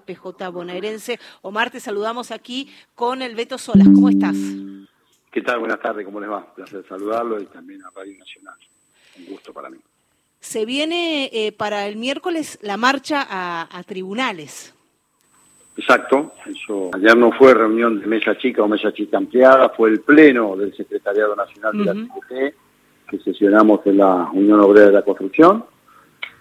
PJ bonaerense. Omar, te saludamos aquí con el Beto Solas. ¿Cómo estás? ¿Qué tal? Buenas tardes, ¿cómo les va? Un placer saludarlo y también a Radio Nacional. Un gusto para mí. Se viene eh, para el miércoles la marcha a, tribunales. Exacto, eso ayer no fue reunión de mesa chica o mesa chica ampliada, fue el pleno del Secretariado Nacional de la CGT que sesionamos en la Unión Obrera de la Construcción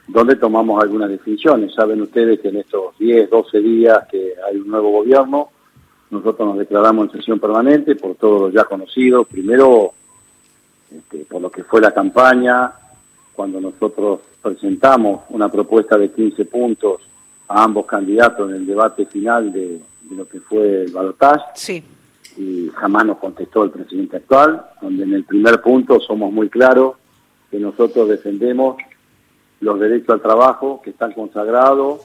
donde tomamos algunas definiciones. Saben ustedes que en estos 10, 12 días que hay un nuevo gobierno, nosotros nos declaramos en sesión permanente por todos los ya conocidos. Primero, este, por lo que fue la campaña, cuando nosotros presentamos una propuesta de 15 puntos a ambos candidatos en el debate final de, lo que fue el balotaje. Sí. Y jamás nos contestó el presidente actual, donde en el primer punto somos muy claros que nosotros defendemos los derechos al trabajo que están consagrados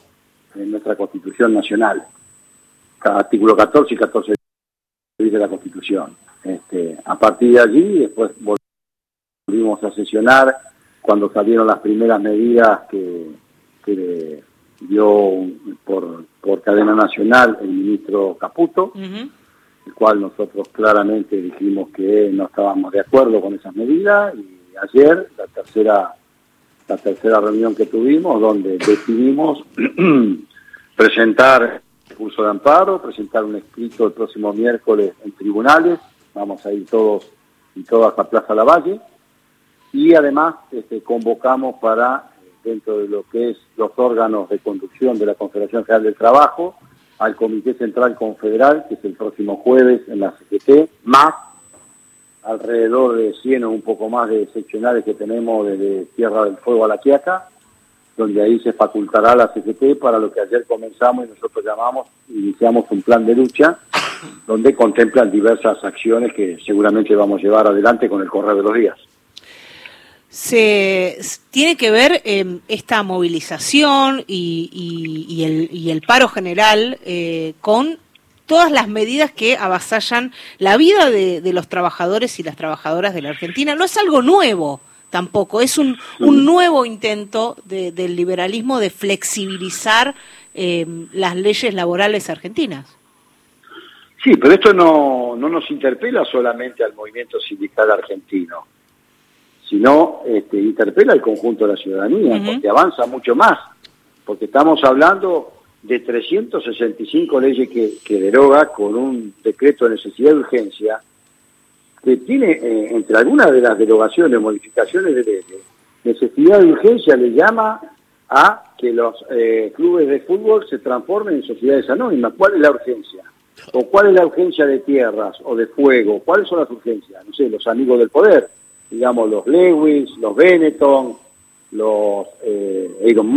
en nuestra Constitución Nacional. Artículo 14 y 14 de la Constitución. Este, a partir de allí, después volvimos a sesionar cuando salieron las primeras medidas que, dio por, por cadena nacional el ministro Caputo, el cual nosotros claramente dijimos que no estábamos de acuerdo con esas medidas y ayer la tercera la tercera reunión que tuvimos, donde decidimos presentar el curso de amparo, presentar un escrito el próximo miércoles en tribunales, vamos a ir todos y todas a Plaza Lavalle, y además este, convocamos para, dentro de lo que es los órganos de conducción de la Confederación General del Trabajo, al Comité Central Confederal, que es el próximo jueves en la CGT, más alrededor de 100 o un poco más de seccionales que tenemos desde Tierra del Fuego a La Quiaca, donde ahí se facultará la CGT para lo que ayer comenzamos y nosotros llamamos, iniciamos un plan de lucha, donde contemplan diversas acciones que seguramente vamos a llevar adelante con el correr de los días. Se tiene que ver eh, esta movilización y, el, y, el, paro general eh, con todas las medidas que avasallan la vida de, los trabajadores y las trabajadoras de la Argentina. No es algo nuevo tampoco, es un, nuevo intento del liberalismo de flexibilizar eh, las leyes laborales argentinas. Sí, pero esto no, no nos interpela solamente al movimiento sindical argentino, sino este, interpela al conjunto de la ciudadanía, porque avanza mucho más, porque estamos hablando de 365 leyes que, deroga con un decreto de necesidad de urgencia, que tiene, eh, entre algunas de las derogaciones, modificaciones de leyes, necesidad de urgencia le llama a que los eh, clubes de fútbol se transformen en sociedades anónimas. ¿Cuál es la urgencia? ¿O cuál es la urgencia de tierras o de fuego? ¿Cuáles son las urgencias? No sé, los amigos del poder, digamos los Lewis, los Benetton, los eh, Aaron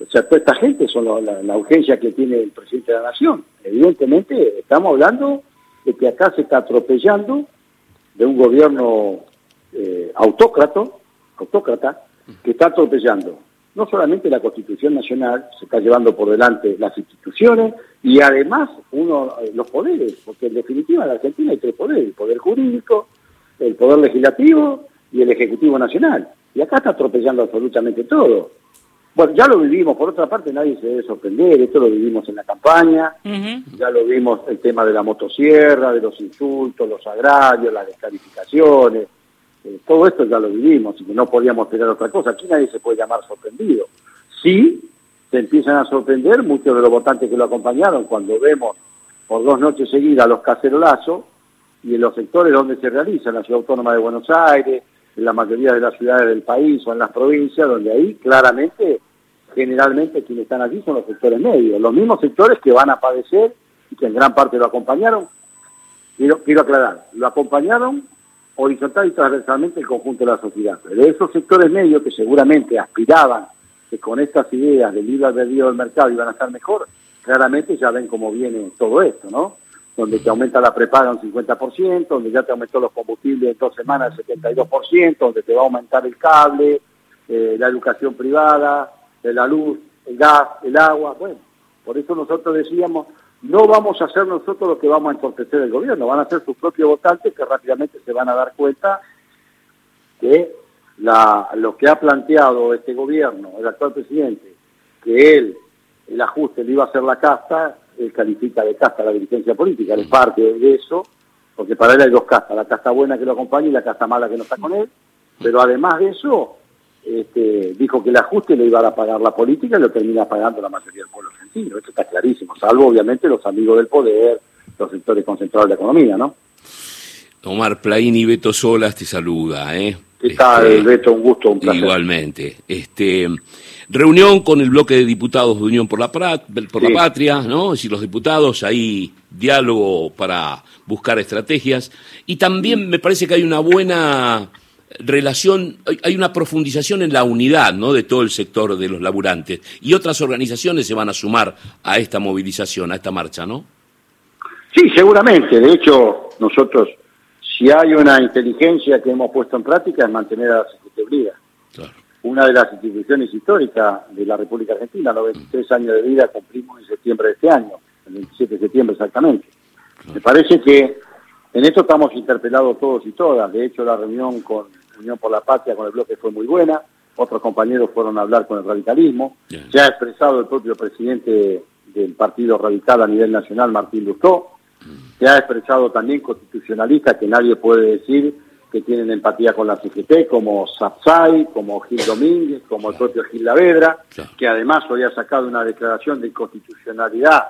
o sea, toda esta gente son la, urgencia que tiene el presidente de la Nación. Evidentemente, estamos hablando de que acá se está atropellando de un gobierno eh, autócrata, autócrata, que está atropellando no solamente la Constitución Nacional, se está llevando por delante las instituciones y además uno eh, los poderes, porque en definitiva en la Argentina hay tres poderes, el poder jurídico, el poder legislativo y el Ejecutivo Nacional. Y acá está atropellando absolutamente todo. Bueno, ya lo vivimos, por otra parte nadie se debe sorprender, esto lo vivimos en la campaña, ya lo vimos el tema de la motosierra, de los insultos, los agrarios, las descalificaciones, eh, todo esto ya lo vivimos y que no podíamos tener otra cosa, aquí nadie se puede llamar sorprendido. Sí, se empiezan a sorprender muchos de los votantes que lo acompañaron cuando vemos por dos noches seguidas los cacerolazos y en los sectores donde se realiza, en la Ciudad Autónoma de Buenos Aires, en la mayoría de las ciudades del país o en las provincias, donde ahí claramente, generalmente quienes están allí son los sectores medios, los mismos sectores que van a padecer y que en gran parte lo acompañaron. Quiero, quiero aclarar, lo acompañaron horizontal y transversalmente el conjunto de la sociedad. Pero de esos sectores medios que seguramente aspiraban que con estas ideas del libre albedrío del mercado iban a estar mejor, claramente ya ven cómo viene todo esto, ¿no? donde te aumenta la prepaga un 50%, donde ya te aumentó los combustibles en dos semanas el 72%, donde te va a aumentar el cable, eh, la educación privada, eh, la luz, el gas, el agua. Bueno, por eso nosotros decíamos, no vamos a hacer nosotros lo que vamos a entorpecer el gobierno, van a ser sus propios votantes que rápidamente se van a dar cuenta que la, lo que ha planteado este gobierno, el actual presidente, que él el ajuste le iba a hacer la casta, él califica de casta la dirigencia política, él es parte de eso, porque para él hay dos castas, la casta buena que lo acompaña y la casta mala que no está con él, pero además de eso, este, dijo que el ajuste le iba a pagar la política y lo termina pagando la mayoría del pueblo argentino, esto está clarísimo, salvo obviamente los amigos del poder, los sectores concentrados de la economía, ¿no? Omar Plaini Beto Solas te saluda, ¿eh? ¿Qué tal, este, Beto? Un gusto, un placer. Igualmente. Este, reunión con el bloque de diputados de Unión por la, por la Patria, ¿no? Es decir, los diputados, ahí diálogo para buscar estrategias. Y también me parece que hay una buena relación, hay una profundización en la unidad ¿no? de todo el sector de los laburantes. Y otras organizaciones se van a sumar a esta movilización, a esta marcha, ¿no? Sí, seguramente. De hecho, nosotros si hay una inteligencia que hemos puesto en práctica es mantener a la Secretaría. Una de las instituciones históricas de la República Argentina, 93 años de vida cumplimos en septiembre de este año, el 27 de septiembre exactamente. Me parece que en esto estamos interpelados todos y todas. De hecho, la reunión con Unión por la Patria, con el bloque, fue muy buena. Otros compañeros fueron a hablar con el radicalismo. Se ha expresado el propio presidente del Partido Radical a nivel nacional, Martín Lustó. Se ha expresado también constitucionalistas que nadie puede decir que tienen empatía con la CGT, como Sapsay, como Gil Domínguez, como el propio Gil Lavedra, que además hoy ha sacado una declaración de inconstitucionalidad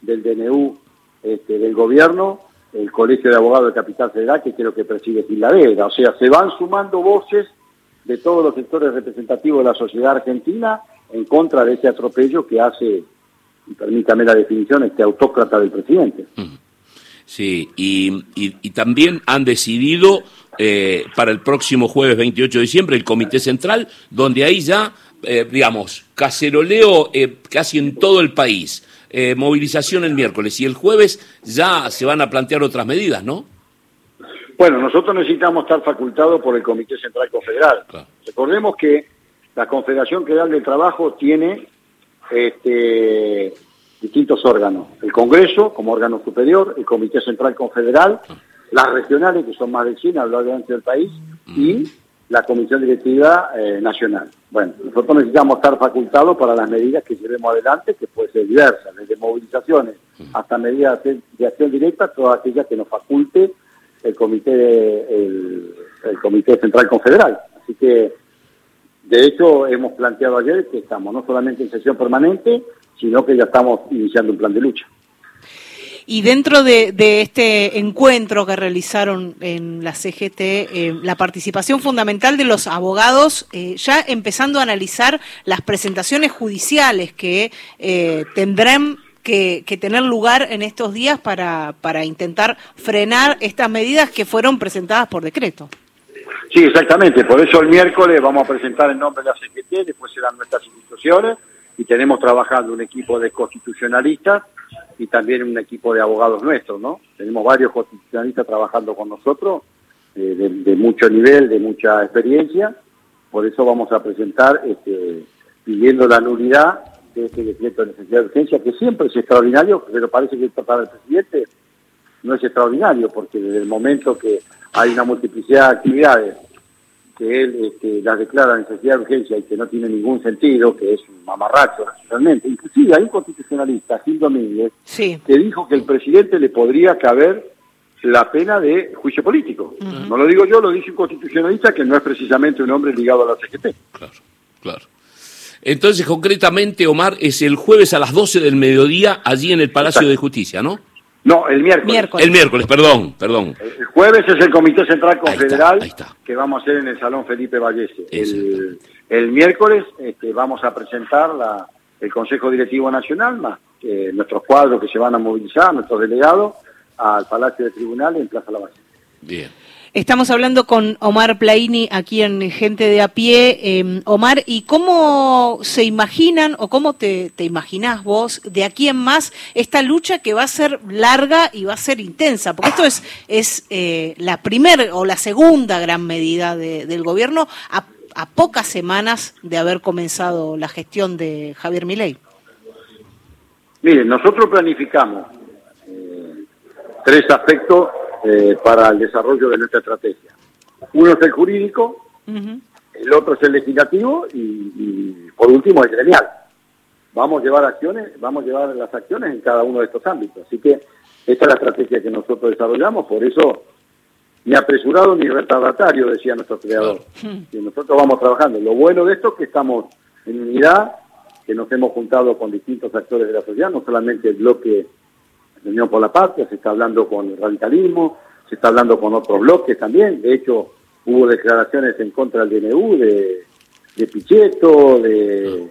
del DNU este, del gobierno, el Colegio de Abogados de Capital Federal, que creo que preside Gil Lavedra. O sea, se van sumando voces de todos los sectores representativos de la sociedad argentina en contra de ese atropello que hace, permítame la definición, este autócrata del presidente. Sí, y, y, también han decidido eh, para el próximo jueves 28 de diciembre el Comité Central, donde ahí ya, eh, digamos, caceroleo eh, casi en todo el país, movilización el miércoles y el jueves ya se van a plantear otras medidas, ¿no? Bueno, nosotros necesitamos estar facultados por el Comité Central Confederal. Recordemos que la Confederación Federal del Trabajo tiene este, distintos órganos. El Congreso como órgano superior, el Comité Central Confederal, las regionales, que son más de 100 a lo largo del país, y la Comisión Directiva eh, Nacional. Bueno, nosotros necesitamos estar facultados para las medidas que llevemos adelante, que pueden ser diversas, desde movilizaciones hasta medidas de acción directa, todas aquellas que nos faculte el Comité, el, el Comité Central Confederal. Así que, de hecho, hemos planteado ayer que estamos no solamente en sesión permanente, sino que ya estamos iniciando un plan de lucha. Y dentro de, este encuentro que realizaron en la CGT, eh, la participación fundamental de los abogados, eh, ya empezando a analizar las presentaciones judiciales que eh, tendrán que, tener lugar en estos días para, para intentar frenar estas medidas que fueron presentadas por decreto. Sí, exactamente. Por eso el miércoles vamos a presentar en nombre de la CGT, después serán nuestras instituciones y tenemos trabajando un equipo de constitucionalistas y también un equipo de abogados nuestros, ¿no? Tenemos varios constitucionalistas trabajando con nosotros, eh, de, mucho nivel, de mucha experiencia, por eso vamos a presentar este, pidiendo la nulidad de este decreto de necesidad de urgencia, que siempre es extraordinario, pero parece que para el presidente no es extraordinario, porque desde el momento que hay una multiplicidad de actividades que él este, las declara necesidad de urgencia y que no tiene ningún sentido, que es un mamarracho realmente. Inclusive hay un constitucionalista, Gil Domínguez, que dijo que el presidente le podría caber la pena de juicio político. No lo digo yo, lo dice un constitucionalista que no es precisamente un hombre ligado a la CGT. Claro, claro. Entonces, concretamente, Omar, es el jueves a las 12 del mediodía allí en el Palacio de Justicia, ¿no? No, el miércoles. El miércoles, perdón, perdón. El jueves es el Comité Central Confederal que vamos a hacer en el Salón Felipe Vallese. El, miércoles este, vamos a presentar la, el Consejo Directivo Nacional, más nuestros cuadros que se van a movilizar, nuestros delegados, al Palacio de Tribunal en Plaza La Bien. Estamos hablando con Omar Plaini aquí en Gente de a pie. Em, Omar, ¿y cómo se imaginan o cómo te, te, imaginás vos de aquí en más esta lucha que va a ser larga y va a ser intensa? Porque esto es, es eh, la primera o la segunda gran medida del gobierno a, pocas semanas de haber comenzado la gestión de Javier Milei. Miren, nosotros planificamos eh, tres aspectos eh, para el desarrollo de nuestra estrategia. Uno es el jurídico, el otro es el legislativo y, por último el gremial. vamos a llevar acciones, vamos a llevar las acciones en cada uno de estos ámbitos. Así que esta es la estrategia que nosotros desarrollamos, por eso ni apresurado ni retardatario, decía nuestro creador. Y nosotros vamos trabajando. Lo bueno de esto es que estamos en unidad, que nos hemos juntado con distintos actores de la sociedad, no solamente el bloque de Unión por la Patria, se está hablando con el radicalismo, se está hablando con otros bloques también. De hecho, hubo declaraciones en contra del DNU, de, de Pichetto, de,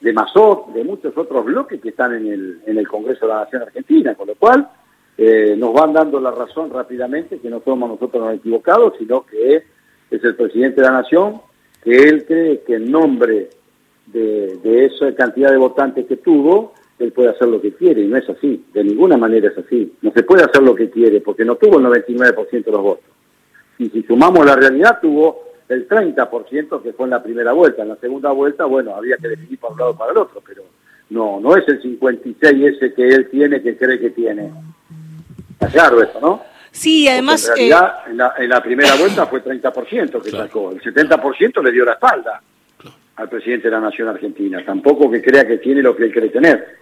de Mazot, de muchos otros bloques que están en el, en el Congreso de la Nación Argentina, con lo cual eh, nos van dando la razón rápidamente que no somos nosotros los equivocados, sino que es el presidente de la Nación, que él cree que en nombre de, de esa cantidad de votantes que tuvo, él puede hacer lo que quiere, y no es así, de ninguna manera es así. No se puede hacer lo que quiere, porque no tuvo el 99% de los votos. Y si sumamos la realidad, tuvo el 30% que fue en la primera vuelta. En la segunda vuelta, bueno, había que definir para un lado o para el otro, pero no, no es el 56 ese que él tiene, que cree que tiene. Está claro eso, ¿no? Sí, además... en realidad, en, la, en, la, primera vuelta fue 30% que sacó. El 70% le dio la espalda al presidente de la Nación Argentina. Tampoco que crea que tiene lo que él cree tener.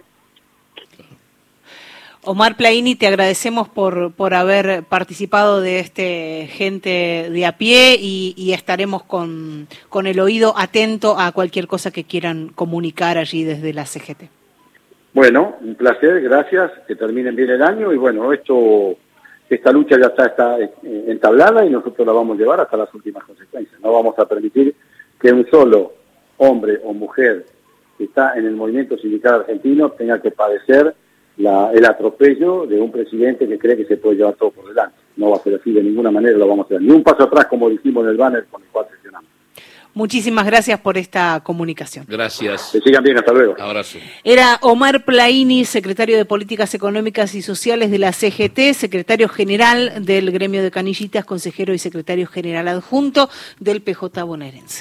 Omar Plaini, te agradecemos por, por haber participado de este gente de a pie y, y estaremos con, con, el oído atento a cualquier cosa que quieran comunicar allí desde la CGT. Bueno, un placer, gracias, que terminen bien el año y bueno, esto, esta lucha ya está, está entablada y nosotros la vamos a llevar hasta las últimas consecuencias. No vamos a permitir que un solo hombre o mujer que está en el movimiento sindical argentino tenga que padecer la, el atropello de un presidente que cree que se puede llevar todo por delante. No va a ser así, de ninguna manera lo vamos a hacer. Ni un paso atrás, como dijimos en el banner con el cual sesionamos. Muchísimas gracias por esta comunicación. Gracias. Que sigan bien, hasta luego. Abrazo. Era Omar Plaini, secretario de Políticas Económicas y Sociales de la CGT, secretario general del gremio de canillitas, consejero y secretario general adjunto del PJ bonaerense.